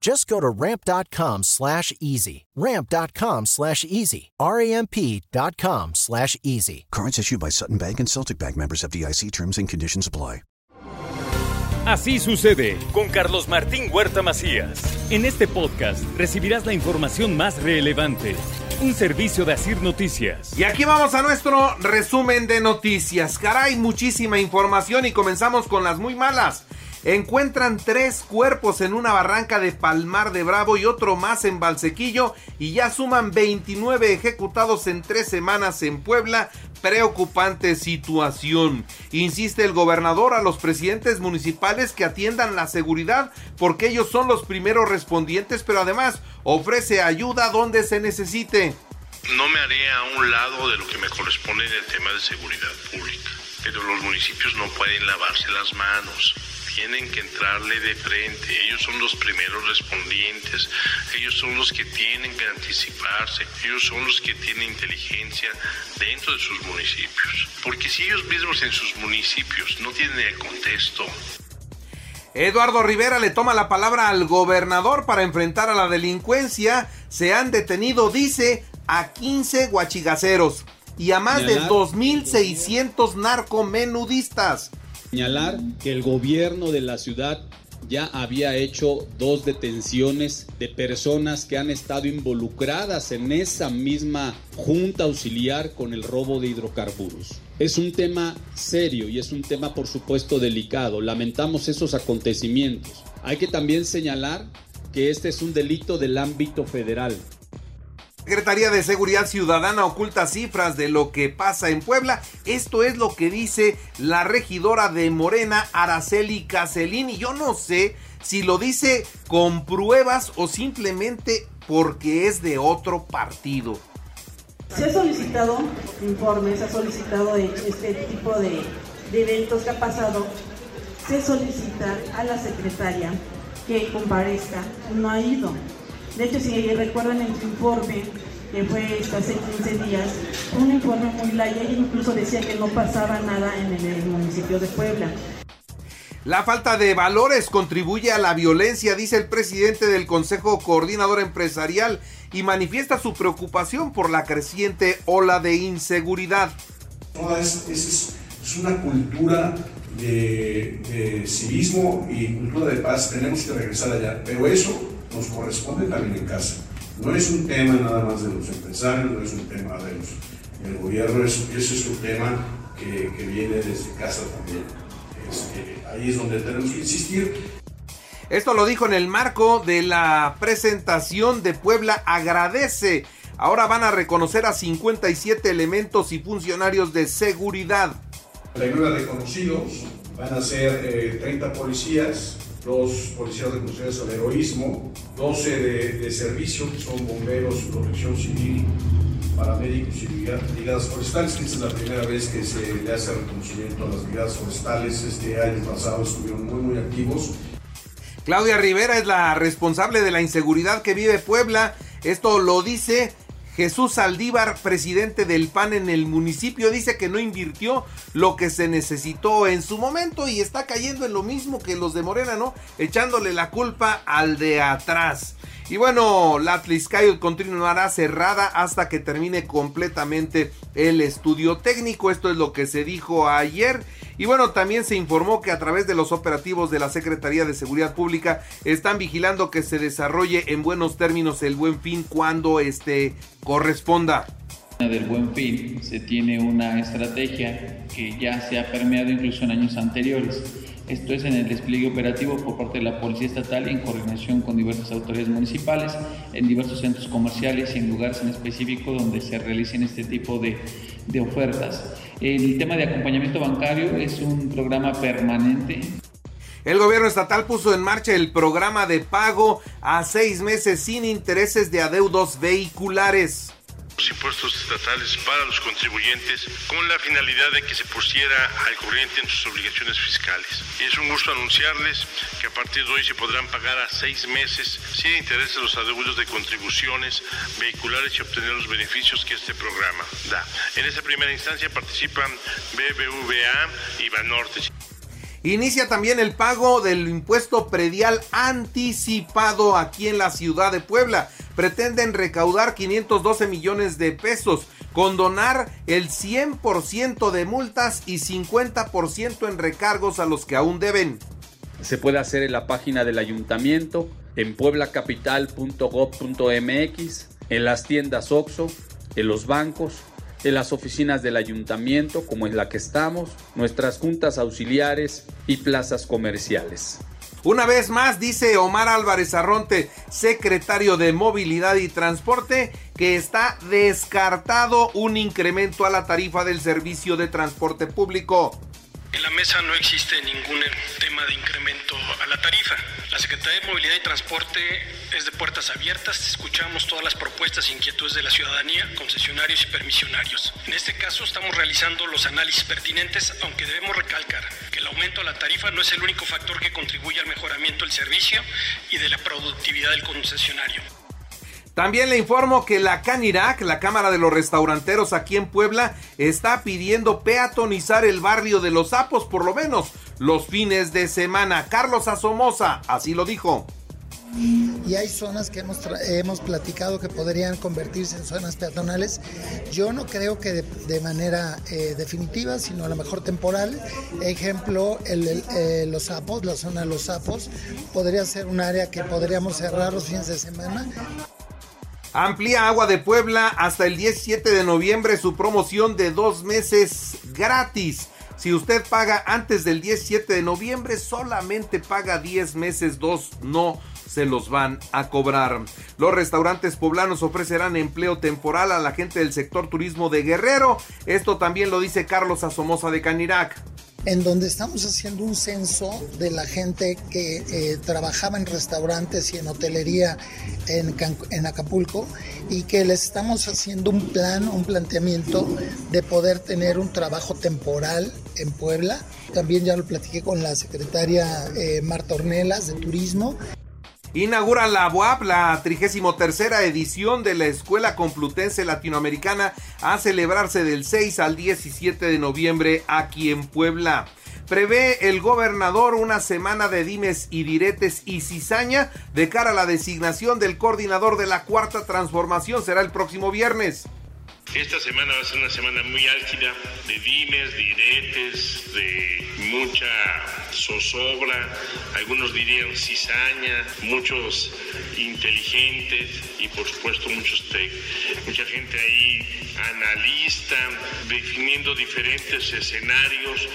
Just go to ramp.com slash easy. Ramp.com slash easy. R-A-M-P.com slash easy. Cards issued by Sutton Bank and Celtic Bank members of DIC terms and conditions apply. Así sucede con Carlos Martín Huerta Macías. En este podcast recibirás la información más relevante. Un servicio de Asir Noticias. Y aquí vamos a nuestro resumen de noticias. Caray, muchísima información y comenzamos con las muy malas. Encuentran tres cuerpos en una barranca de Palmar de Bravo y otro más en Valsequillo y ya suman 29 ejecutados en tres semanas en Puebla. Preocupante situación. Insiste el gobernador a los presidentes municipales que atiendan la seguridad porque ellos son los primeros respondientes, pero además ofrece ayuda donde se necesite. No me haré a un lado de lo que me corresponde en el tema de seguridad pública, pero los municipios no pueden lavarse las manos tienen que entrarle de frente. Ellos son los primeros respondientes. Ellos son los que tienen que anticiparse. Ellos son los que tienen inteligencia dentro de sus municipios. Porque si ellos mismos en sus municipios no tienen el contexto Eduardo Rivera le toma la palabra al gobernador para enfrentar a la delincuencia. Se han detenido, dice, a 15 guachigaceros y a más de 2.600 narcomenudistas señalar que el gobierno de la ciudad ya había hecho dos detenciones de personas que han estado involucradas en esa misma junta auxiliar con el robo de hidrocarburos. Es un tema serio y es un tema por supuesto delicado. Lamentamos esos acontecimientos. Hay que también señalar que este es un delito del ámbito federal. Secretaría de Seguridad Ciudadana oculta cifras de lo que pasa en Puebla. Esto es lo que dice la regidora de Morena, Araceli Caselín. Y yo no sé si lo dice con pruebas o simplemente porque es de otro partido. Se ha solicitado informes, se ha solicitado este tipo de, de eventos que ha pasado. Se solicita a la secretaria que comparezca. No ha ido de hecho, si recuerdan en su informe, que fue hace 15 días, un informe muy largo y incluso decía que no pasaba nada en el municipio de Puebla. La falta de valores contribuye a la violencia, dice el presidente del Consejo Coordinador Empresarial y manifiesta su preocupación por la creciente ola de inseguridad. es, es, una cultura de, de civismo y cultura de paz, tenemos que regresar allá, pero eso nos corresponde también en casa. No es un tema nada más de los empresarios, no es un tema de los, del gobierno, ese es un tema que, que viene desde casa también. Este, ahí es donde tenemos que insistir. Esto lo dijo en el marco de la presentación de Puebla Agradece. Ahora van a reconocer a 57 elementos y funcionarios de seguridad. Primero reconocidos van a ser 30 eh, policías, dos policías reconocidos al heroísmo, 12 de, servicio, que son bomberos, protección civil, paramédicos y brigadas forestales, esta es la primera vez que se le hace reconocimiento a las brigadas forestales. Este año pasado estuvieron muy, muy activos. Claudia Rivera es la responsable de la inseguridad que vive Puebla. Esto lo dice Jesús Saldívar, presidente del PAN en el municipio, dice que no invirtió lo que se necesitó en su momento y está cayendo en lo mismo que los de Morena, ¿no? Echándole la culpa al de atrás. Y bueno, la Atliscayot continuará cerrada hasta que termine completamente el estudio técnico. Esto es lo que se dijo ayer. Y bueno, también se informó que a través de los operativos de la Secretaría de Seguridad Pública están vigilando que se desarrolle en buenos términos el buen fin cuando este corresponda. del buen fin se tiene una estrategia que ya se ha permeado incluso en años anteriores. Esto es en el despliegue operativo por parte de la Policía Estatal en coordinación con diversas autoridades municipales, en diversos centros comerciales y en lugares en específico donde se realicen este tipo de, de ofertas. El tema de acompañamiento bancario es un programa permanente el gobierno estatal puso en marcha el programa de pago a seis meses sin intereses de adeudos vehiculares los impuestos estatales para los contribuyentes con la finalidad de que se pusiera al corriente en sus obligaciones fiscales. Es un gusto anunciarles que a partir de hoy se podrán pagar a seis meses sin intereses los adeudos de contribuciones vehiculares y obtener los beneficios que este programa da. En esa primera instancia participan BBVA y Banorte. Inicia también el pago del impuesto predial anticipado aquí en la ciudad de Puebla. Pretenden recaudar 512 millones de pesos, condonar el 100% de multas y 50% en recargos a los que aún deben. Se puede hacer en la página del ayuntamiento, en pueblacapital.gov.mx, en las tiendas OXO, en los bancos en las oficinas del ayuntamiento, como es la que estamos, nuestras juntas auxiliares y plazas comerciales. Una vez más, dice Omar Álvarez Arronte, secretario de Movilidad y Transporte, que está descartado un incremento a la tarifa del servicio de transporte público. En la mesa no existe ningún tema de incremento a la tarifa. La Secretaría de Movilidad y Transporte es de puertas abiertas. Escuchamos todas las propuestas e inquietudes de la ciudadanía, concesionarios y permisionarios. En este caso estamos realizando los análisis pertinentes, aunque debemos recalcar que el aumento a la tarifa no es el único factor que contribuye al mejoramiento del servicio y de la productividad del concesionario. También le informo que la CANIRAC, la Cámara de los Restauranteros aquí en Puebla, está pidiendo peatonizar el barrio de los sapos, por lo menos los fines de semana. Carlos Asomosa, así lo dijo. Y hay zonas que hemos, platicado que podrían convertirse en zonas peatonales. Yo no creo que de, manera eh, definitiva, sino a lo mejor temporal. Ejemplo, eh, los sapos, la zona de los sapos, podría ser un área que podríamos cerrar los fines de semana Amplía Agua de Puebla hasta el 17 de noviembre su promoción de dos meses gratis. Si usted paga antes del 17 de noviembre, solamente paga 10 meses, dos no se los van a cobrar. Los restaurantes poblanos ofrecerán empleo temporal a la gente del sector turismo de Guerrero. Esto también lo dice Carlos Asomosa de Canirac en donde estamos haciendo un censo de la gente que eh, trabajaba en restaurantes y en hotelería en, Acapulco y que les estamos haciendo un plan, un planteamiento de poder tener un trabajo temporal en Puebla. También ya lo platiqué con la secretaria eh, Marta Ornelas de Turismo Inaugura la UAP la 33 edición de la Escuela Complutense Latinoamericana a celebrarse del 6 al 17 de noviembre aquí en Puebla. Prevé el gobernador una semana de dimes y diretes y cizaña de cara a la designación del coordinador de la cuarta transformación. Será el próximo viernes. Esta semana va a ser una semana muy álgida de dimes, diretes, de mucha zozobra, algunos dirían cizaña, muchos inteligentes y por supuesto muchos tech. Mucha gente ahí analista, definiendo diferentes escenarios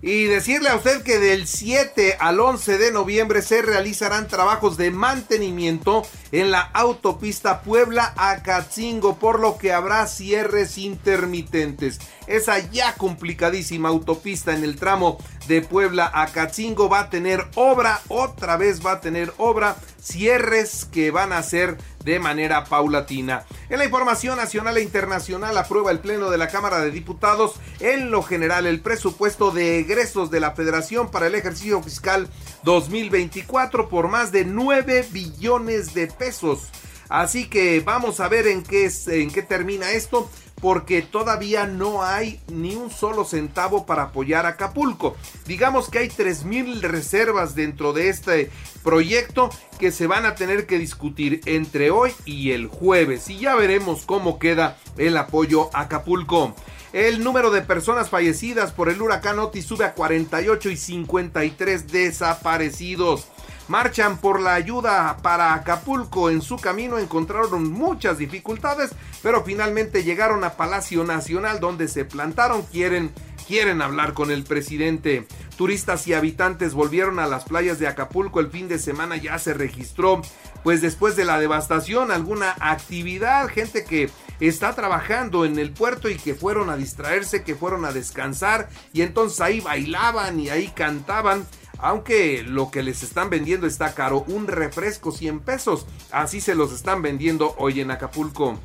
y decirle a usted que del 7 al 11 de noviembre se realizarán trabajos de mantenimiento en la autopista Puebla a Catzingo, por lo que habrá cierres intermitentes. Esa ya complicadísima autopista en el tramo de Puebla a Catzingo va a tener obra, otra vez va a tener obra, cierres que van a ser de manera paulatina. En la información nacional e internacional aprueba el Pleno de la Cámara de Diputados en lo general el presupuesto de egresos de la Federación para el ejercicio fiscal 2024 por más de 9 billones de pesos. Así que vamos a ver en qué, en qué termina esto porque todavía no hay ni un solo centavo para apoyar a Acapulco. Digamos que hay 3.000 reservas dentro de este proyecto que se van a tener que discutir entre hoy y el jueves y ya veremos cómo queda el apoyo a Acapulco. El número de personas fallecidas por el huracán Otis sube a 48 y 53 desaparecidos. Marchan por la ayuda para Acapulco. En su camino encontraron muchas dificultades, pero finalmente llegaron a Palacio Nacional donde se plantaron. Quieren quieren hablar con el presidente. Turistas y habitantes volvieron a las playas de Acapulco el fin de semana, ya se registró, pues después de la devastación, alguna actividad, gente que está trabajando en el puerto y que fueron a distraerse, que fueron a descansar y entonces ahí bailaban y ahí cantaban. Aunque lo que les están vendiendo está caro, un refresco 100 pesos, así se los están vendiendo hoy en Acapulco.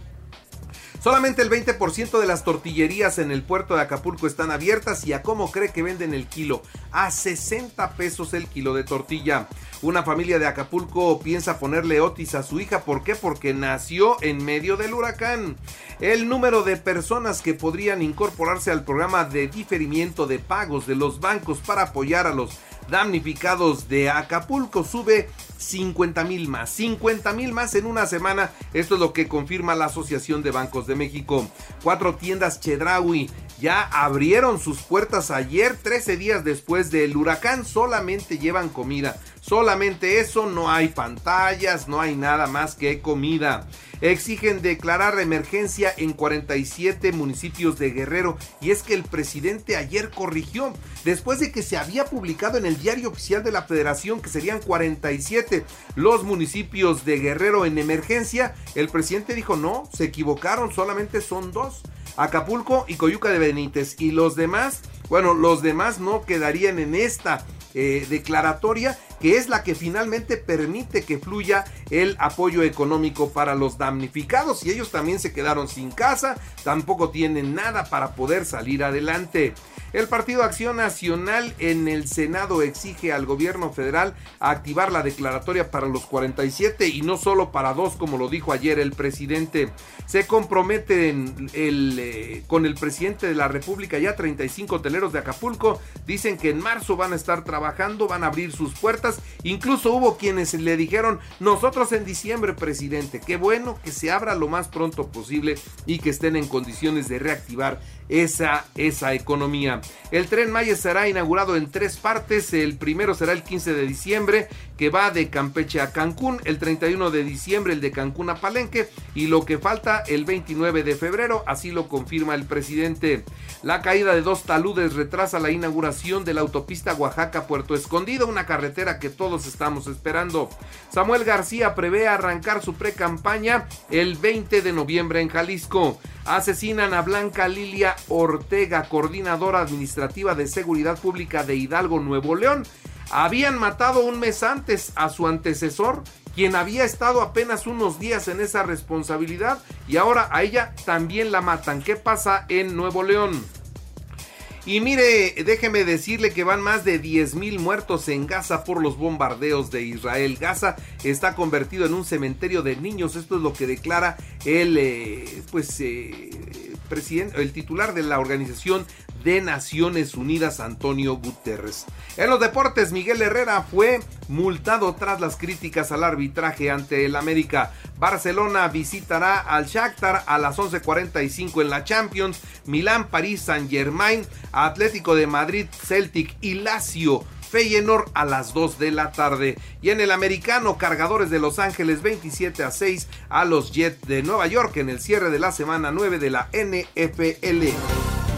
Solamente el 20% de las tortillerías en el puerto de Acapulco están abiertas y a cómo cree que venden el kilo. A 60 pesos el kilo de tortilla. Una familia de Acapulco piensa ponerle Otis a su hija. ¿Por qué? Porque nació en medio del huracán. El número de personas que podrían incorporarse al programa de diferimiento de pagos de los bancos para apoyar a los damnificados de Acapulco sube 50 mil más. 50 mil más en una semana. Esto es lo que confirma la Asociación de Bancos de México. Cuatro tiendas Chedraui ya abrieron sus puertas ayer, 13 días después del huracán. Solamente llevan comida. Solamente eso, no hay pantallas, no hay nada más que comida. Exigen declarar emergencia en 47 municipios de Guerrero y es que el presidente ayer corrigió, después de que se había publicado en el diario oficial de la federación que serían 47 los municipios de Guerrero en emergencia, el presidente dijo no, se equivocaron, solamente son dos. Acapulco y Coyuca de Benítez y los demás, bueno, los demás no quedarían en esta eh, declaratoria que es la que finalmente permite que fluya el apoyo económico para los damnificados y ellos también se quedaron sin casa, tampoco tienen nada para poder salir adelante. El Partido Acción Nacional en el Senado exige al gobierno federal activar la declaratoria para los 47 y no solo para dos, como lo dijo ayer el presidente. Se comprometen eh, con el presidente de la República, ya 35 hoteleros de Acapulco, dicen que en marzo van a estar trabajando, van a abrir sus puertas. Incluso hubo quienes le dijeron, nosotros en diciembre, presidente, qué bueno que se abra lo más pronto posible y que estén en condiciones de reactivar esa, esa economía. El tren Maya será inaugurado en tres partes. El primero será el 15 de diciembre, que va de Campeche a Cancún. El 31 de diciembre, el de Cancún a Palenque. Y lo que falta, el 29 de febrero, así lo confirma el presidente. La caída de dos taludes retrasa la inauguración de la autopista Oaxaca-Puerto Escondido, una carretera que todos estamos esperando. Samuel García prevé arrancar su pre-campaña el 20 de noviembre en Jalisco. Asesinan a Blanca Lilia Ortega, coordinadora administrativa de seguridad pública de Hidalgo, Nuevo León. Habían matado un mes antes a su antecesor, quien había estado apenas unos días en esa responsabilidad, y ahora a ella también la matan. ¿Qué pasa en Nuevo León? Y mire, déjeme decirle que van más de 10 mil muertos en Gaza por los bombardeos de Israel. Gaza está convertido en un cementerio de niños. Esto es lo que declara el, eh, pues, eh, presidente, el titular de la organización de Naciones Unidas, Antonio Guterres. En los deportes, Miguel Herrera fue multado tras las críticas al arbitraje ante el América. Barcelona visitará al Shakhtar a las 11:45 en la Champions. Milán, París, Saint Germain, Atlético de Madrid, Celtic y Lazio Feyenoord a las 2 de la tarde. Y en el americano, cargadores de Los Ángeles 27 a 6 a los Jets de Nueva York en el cierre de la semana 9 de la NFL.